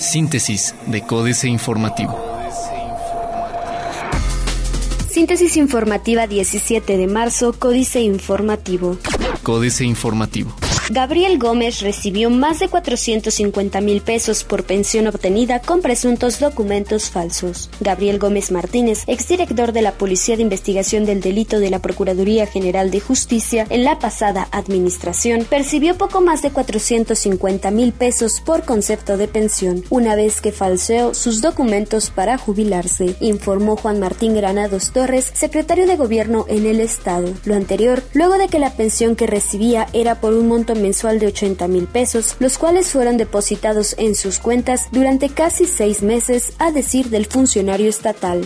Síntesis de Códice Informativo. Síntesis informativa 17 de marzo, Códice Informativo. Códice Informativo. Gabriel Gómez recibió más de 450 mil pesos por pensión obtenida con presuntos documentos falsos. Gabriel Gómez Martínez, exdirector de la Policía de Investigación del Delito de la Procuraduría General de Justicia en la pasada administración, percibió poco más de 450 mil pesos por concepto de pensión, una vez que falseó sus documentos para jubilarse, informó Juan Martín Granados Torres, secretario de Gobierno en el Estado. Lo anterior, luego de que la pensión que recibía era por un monto mensual de 80 mil pesos, los cuales fueron depositados en sus cuentas durante casi seis meses, a decir del funcionario estatal.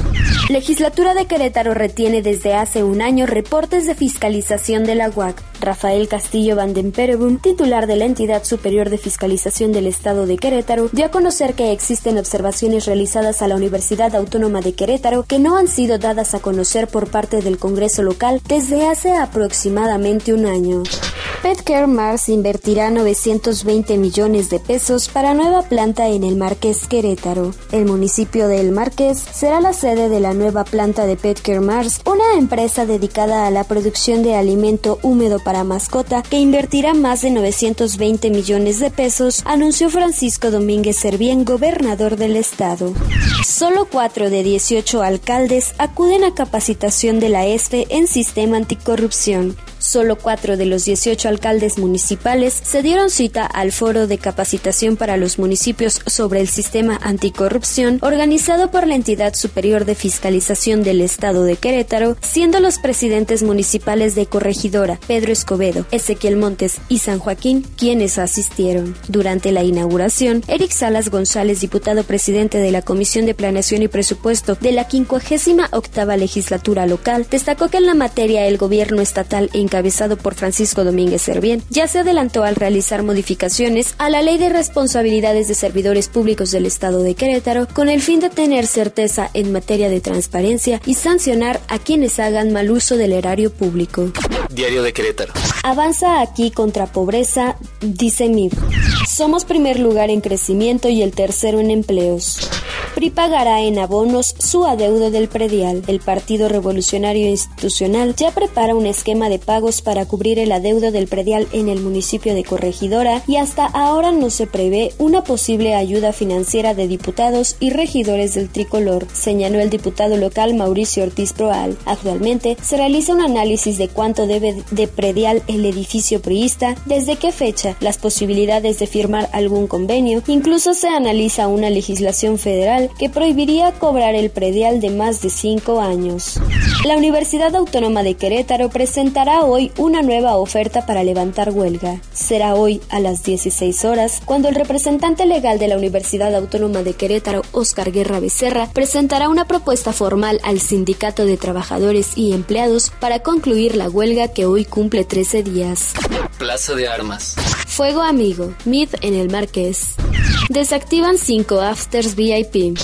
Legislatura de Querétaro retiene desde hace un año reportes de fiscalización de la UAC. Rafael Castillo Vandenperebum, titular de la entidad superior de fiscalización del Estado de Querétaro, dio a conocer que existen observaciones realizadas a la Universidad Autónoma de Querétaro que no han sido dadas a conocer por parte del Congreso local desde hace aproximadamente un año. Petcare Mars invertirá 920 millones de pesos para nueva planta en el Marqués Querétaro. El municipio de El Marqués será la sede de la nueva planta de Petcare Mars, una empresa dedicada a la producción de alimento húmedo para mascota que invertirá más de 920 millones de pesos, anunció Francisco Domínguez Servién, gobernador del estado. Solo 4 de 18 alcaldes acuden a capacitación de la ESFE en sistema anticorrupción. Solo cuatro de los 18 alcaldes municipales se dieron cita al foro de capacitación para los municipios sobre el sistema anticorrupción organizado por la entidad superior de fiscalización del estado de Querétaro, siendo los presidentes municipales de Corregidora, Pedro Escobedo, Ezequiel Montes y San Joaquín quienes asistieron. Durante la inauguración, Eric Salas González, diputado presidente de la Comisión de Planeación y Presupuesto de la 58 octava legislatura local, destacó que en la materia el gobierno estatal encabezado por Francisco Domínguez Servién, ya se adelantó al realizar modificaciones a la Ley de Responsabilidades de Servidores Públicos del Estado de Querétaro con el fin de tener certeza en materia de transparencia y sancionar a quienes hagan mal uso del erario público. Diario de Querétaro. Avanza aquí contra pobreza, dice MIB. Somos primer lugar en crecimiento y el tercero en empleos. PRI pagará en abonos su adeudo del predial. El Partido Revolucionario Institucional ya prepara un esquema de pagos para cubrir el adeudo del predial en el municipio de Corregidora y hasta ahora no se prevé una posible ayuda financiera de diputados y regidores del tricolor, señaló el diputado local Mauricio Ortiz Proal. Actualmente se realiza un análisis de cuánto debe de predial el edificio priista, desde qué fecha, las posibilidades de firmar algún convenio, incluso se analiza una legislación federal que prohibiría cobrar el predial de más de cinco años. La Universidad Autónoma de Querétaro presentará hoy una nueva oferta para levantar huelga. Será hoy a las 16 horas cuando el representante legal de la Universidad Autónoma de Querétaro, Óscar Guerra Becerra, presentará una propuesta formal al Sindicato de Trabajadores y Empleados para concluir la huelga que hoy cumple 13 días. Plaza de Armas. Fuego Amigo, Mid en el Marqués. Desactivan 5 afters VIP.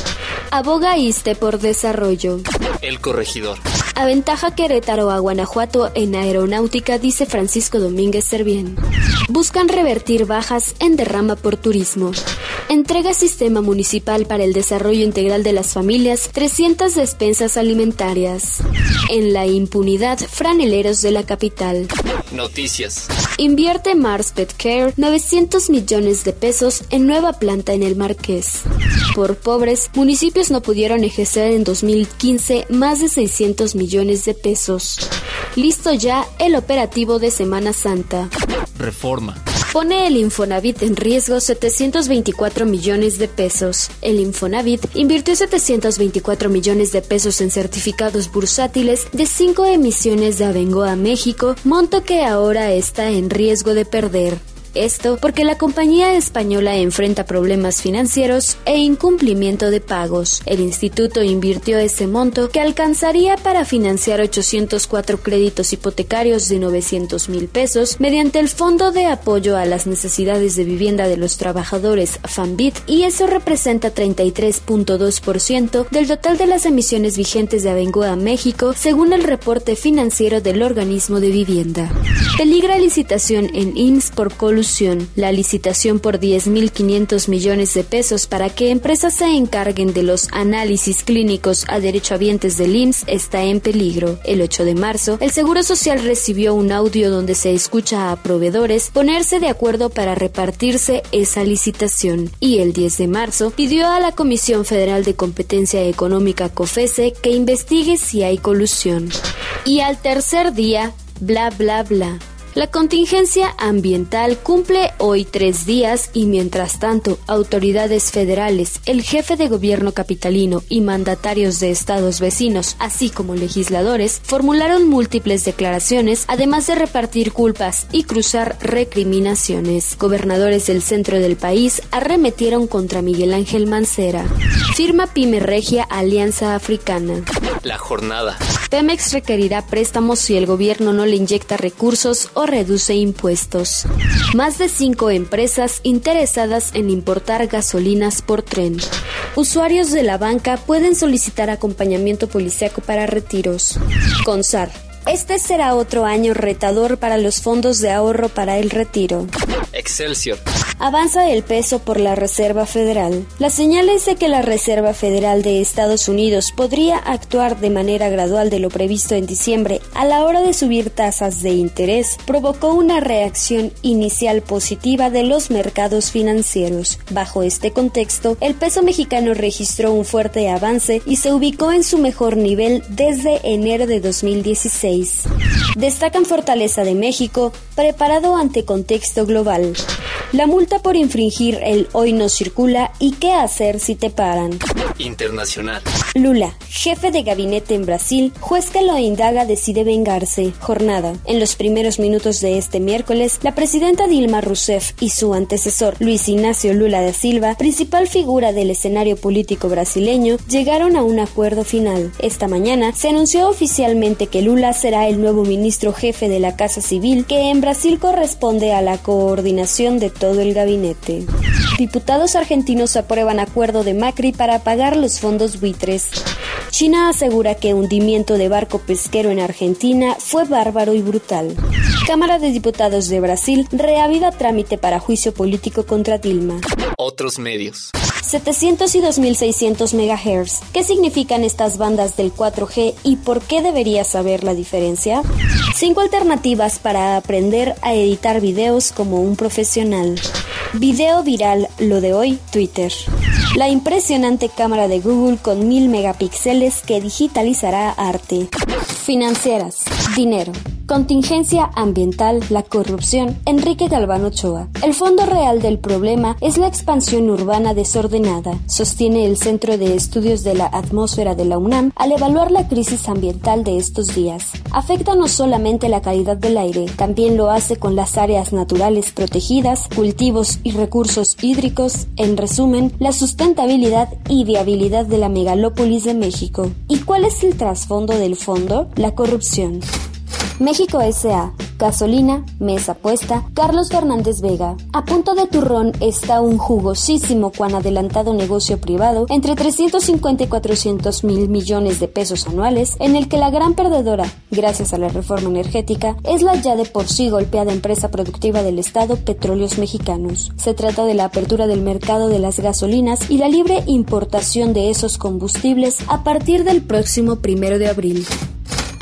Aboga ISTE por desarrollo. El corregidor. Aventaja Querétaro a Guanajuato en aeronáutica, dice Francisco Domínguez Servién. Buscan revertir bajas en derrama por turismo. Entrega Sistema Municipal para el Desarrollo Integral de las Familias 300 despensas alimentarias. En la impunidad, franeleros de la capital. Noticias. Invierte Mars Pet Care 900 millones de pesos en nueva planta en el Marqués. Por pobres, municipios no pudieron ejercer en 2015 más de 600 millones de pesos. Listo ya el operativo de Semana Santa. Reforma. Pone el Infonavit en riesgo 724 millones de pesos. El Infonavit invirtió 724 millones de pesos en certificados bursátiles de cinco emisiones de Avengoa México, monto que ahora está en riesgo de perder. Esto porque la compañía española enfrenta problemas financieros e incumplimiento de pagos. El instituto invirtió ese monto que alcanzaría para financiar 804 créditos hipotecarios de 900 mil pesos mediante el Fondo de Apoyo a las Necesidades de Vivienda de los Trabajadores FAMBIT y eso representa 33.2% del total de las emisiones vigentes de Avengoa México según el reporte financiero del organismo de vivienda. Peligra licitación en IMSS por colo la licitación por 10.500 millones de pesos para que empresas se encarguen de los análisis clínicos a derechohabientes del IMSS está en peligro. El 8 de marzo, el Seguro Social recibió un audio donde se escucha a proveedores ponerse de acuerdo para repartirse esa licitación y el 10 de marzo pidió a la Comisión Federal de Competencia Económica COFESE que investigue si hay colusión. Y al tercer día, bla bla bla. La contingencia ambiental cumple hoy tres días y mientras tanto autoridades federales, el jefe de gobierno capitalino y mandatarios de estados vecinos, así como legisladores, formularon múltiples declaraciones, además de repartir culpas y cruzar recriminaciones. Gobernadores del centro del país arremetieron contra Miguel Ángel Mancera. Firma Pyme Regia Alianza Africana. La jornada. Pemex requerirá préstamos si el gobierno no le inyecta recursos o reduce impuestos. Más de cinco empresas interesadas en importar gasolinas por tren. Usuarios de la banca pueden solicitar acompañamiento policiaco para retiros. CONSAR. Este será otro año retador para los fondos de ahorro para el retiro. Excelsior. Avanza el peso por la Reserva Federal. Las señales de que la Reserva Federal de Estados Unidos podría actuar de manera gradual de lo previsto en diciembre a la hora de subir tasas de interés provocó una reacción inicial positiva de los mercados financieros. Bajo este contexto, el peso mexicano registró un fuerte avance y se ubicó en su mejor nivel desde enero de 2016. Destacan Fortaleza de México, preparado ante contexto global. La multa por infringir el hoy no circula y qué hacer si te paran. Internacional. Lula, jefe de gabinete en Brasil, juez que lo indaga decide vengarse. Jornada. En los primeros minutos de este miércoles, la presidenta Dilma Rousseff y su antecesor Luis Ignacio Lula da Silva, principal figura del escenario político brasileño, llegaron a un acuerdo final. Esta mañana se anunció oficialmente que Lula será el nuevo ministro jefe de la Casa Civil, que en Brasil corresponde a la coordinación de todo el gabinete. Diputados argentinos aprueban acuerdo de Macri para pagar los fondos buitres. China asegura que hundimiento de barco pesquero en Argentina fue bárbaro y brutal. Cámara de Diputados de Brasil reaviva trámite para juicio político contra Dilma. Otros medios. 700 y 2600 MHz. ¿Qué significan estas bandas del 4G y por qué deberías saber la diferencia? Cinco alternativas para aprender a editar videos como un profesional. Video viral, lo de hoy, Twitter. La impresionante cámara de Google con mil megapíxeles que digitalizará arte. Financieras. Dinero. Contingencia ambiental, la corrupción. Enrique Galván Ochoa. El fondo real del problema es la expansión urbana desordenada, sostiene el Centro de Estudios de la Atmósfera de la UNAM al evaluar la crisis ambiental de estos días. Afecta no solamente la calidad del aire, también lo hace con las áreas naturales protegidas, cultivos y recursos hídricos, en resumen, la sustentabilidad y viabilidad de la megalópolis de México. ¿Y cuál es el trasfondo del fondo? La corrupción. México S.A. Gasolina, mesa puesta, Carlos Fernández Vega. A punto de turrón está un jugosísimo cuan adelantado negocio privado entre 350 y 400 mil millones de pesos anuales, en el que la gran perdedora, gracias a la reforma energética, es la ya de por sí golpeada empresa productiva del Estado Petróleos Mexicanos. Se trata de la apertura del mercado de las gasolinas y la libre importación de esos combustibles a partir del próximo primero de abril.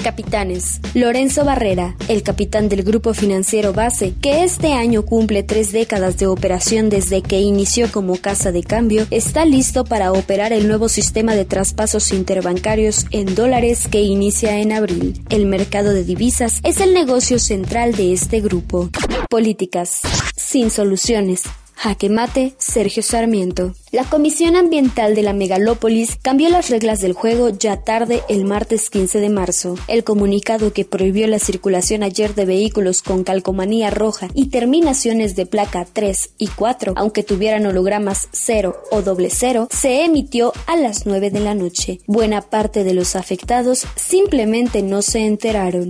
Capitanes. Lorenzo Barrera, el capitán del grupo financiero Base, que este año cumple tres décadas de operación desde que inició como casa de cambio, está listo para operar el nuevo sistema de traspasos interbancarios en dólares que inicia en abril. El mercado de divisas es el negocio central de este grupo. Políticas. Sin soluciones. Jaque mate, Sergio Sarmiento. La Comisión Ambiental de la Megalópolis cambió las reglas del juego ya tarde el martes 15 de marzo. El comunicado que prohibió la circulación ayer de vehículos con calcomanía roja y terminaciones de placa 3 y 4, aunque tuvieran hologramas 0 o doble 0, se emitió a las 9 de la noche. Buena parte de los afectados simplemente no se enteraron.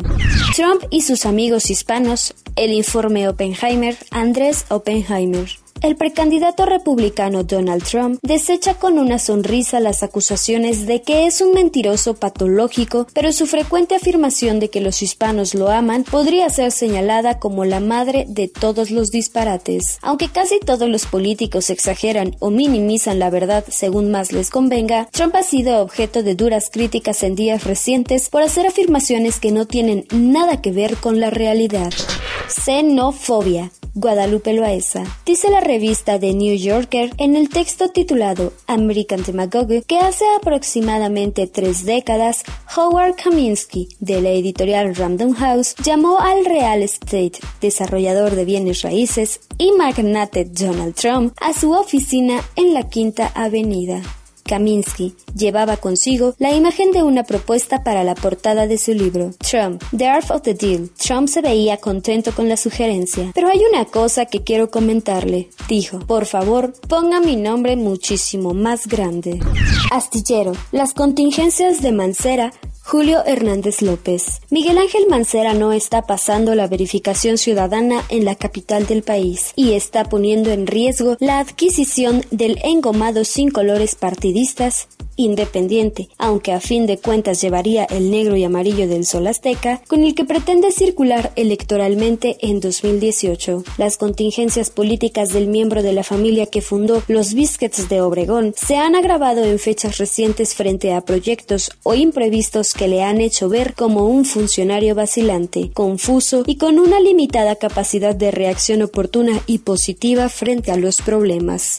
Trump y sus amigos hispanos, el informe Oppenheimer, Andrés Oppenheimer. El precandidato republicano Donald Trump Trump desecha con una sonrisa las acusaciones de que es un mentiroso patológico, pero su frecuente afirmación de que los hispanos lo aman podría ser señalada como la madre de todos los disparates. Aunque casi todos los políticos exageran o minimizan la verdad según más les convenga, Trump ha sido objeto de duras críticas en días recientes por hacer afirmaciones que no tienen nada que ver con la realidad. Xenofobia. Guadalupe Loaesa. Dice la revista The New Yorker en el texto titulado American Demagogue que hace aproximadamente tres décadas Howard Kaminsky de la editorial Random House llamó al real estate desarrollador de bienes raíces y magnate Donald Trump a su oficina en la Quinta Avenida. Kaminsky llevaba consigo la imagen de una propuesta para la portada de su libro, Trump, The Art of the Deal. Trump se veía contento con la sugerencia. Pero hay una cosa que quiero comentarle, dijo. Por favor, ponga mi nombre muchísimo más grande. Astillero. Las contingencias de Mancera Julio Hernández López. Miguel Ángel Mancera no está pasando la verificación ciudadana en la capital del país y está poniendo en riesgo la adquisición del engomado sin colores partidistas independiente, aunque a fin de cuentas llevaría el negro y amarillo del sol azteca, con el que pretende circular electoralmente en 2018. Las contingencias políticas del miembro de la familia que fundó los Biscuits de Obregón se han agravado en fechas recientes frente a proyectos o imprevistos que le han hecho ver como un funcionario vacilante, confuso y con una limitada capacidad de reacción oportuna y positiva frente a los problemas.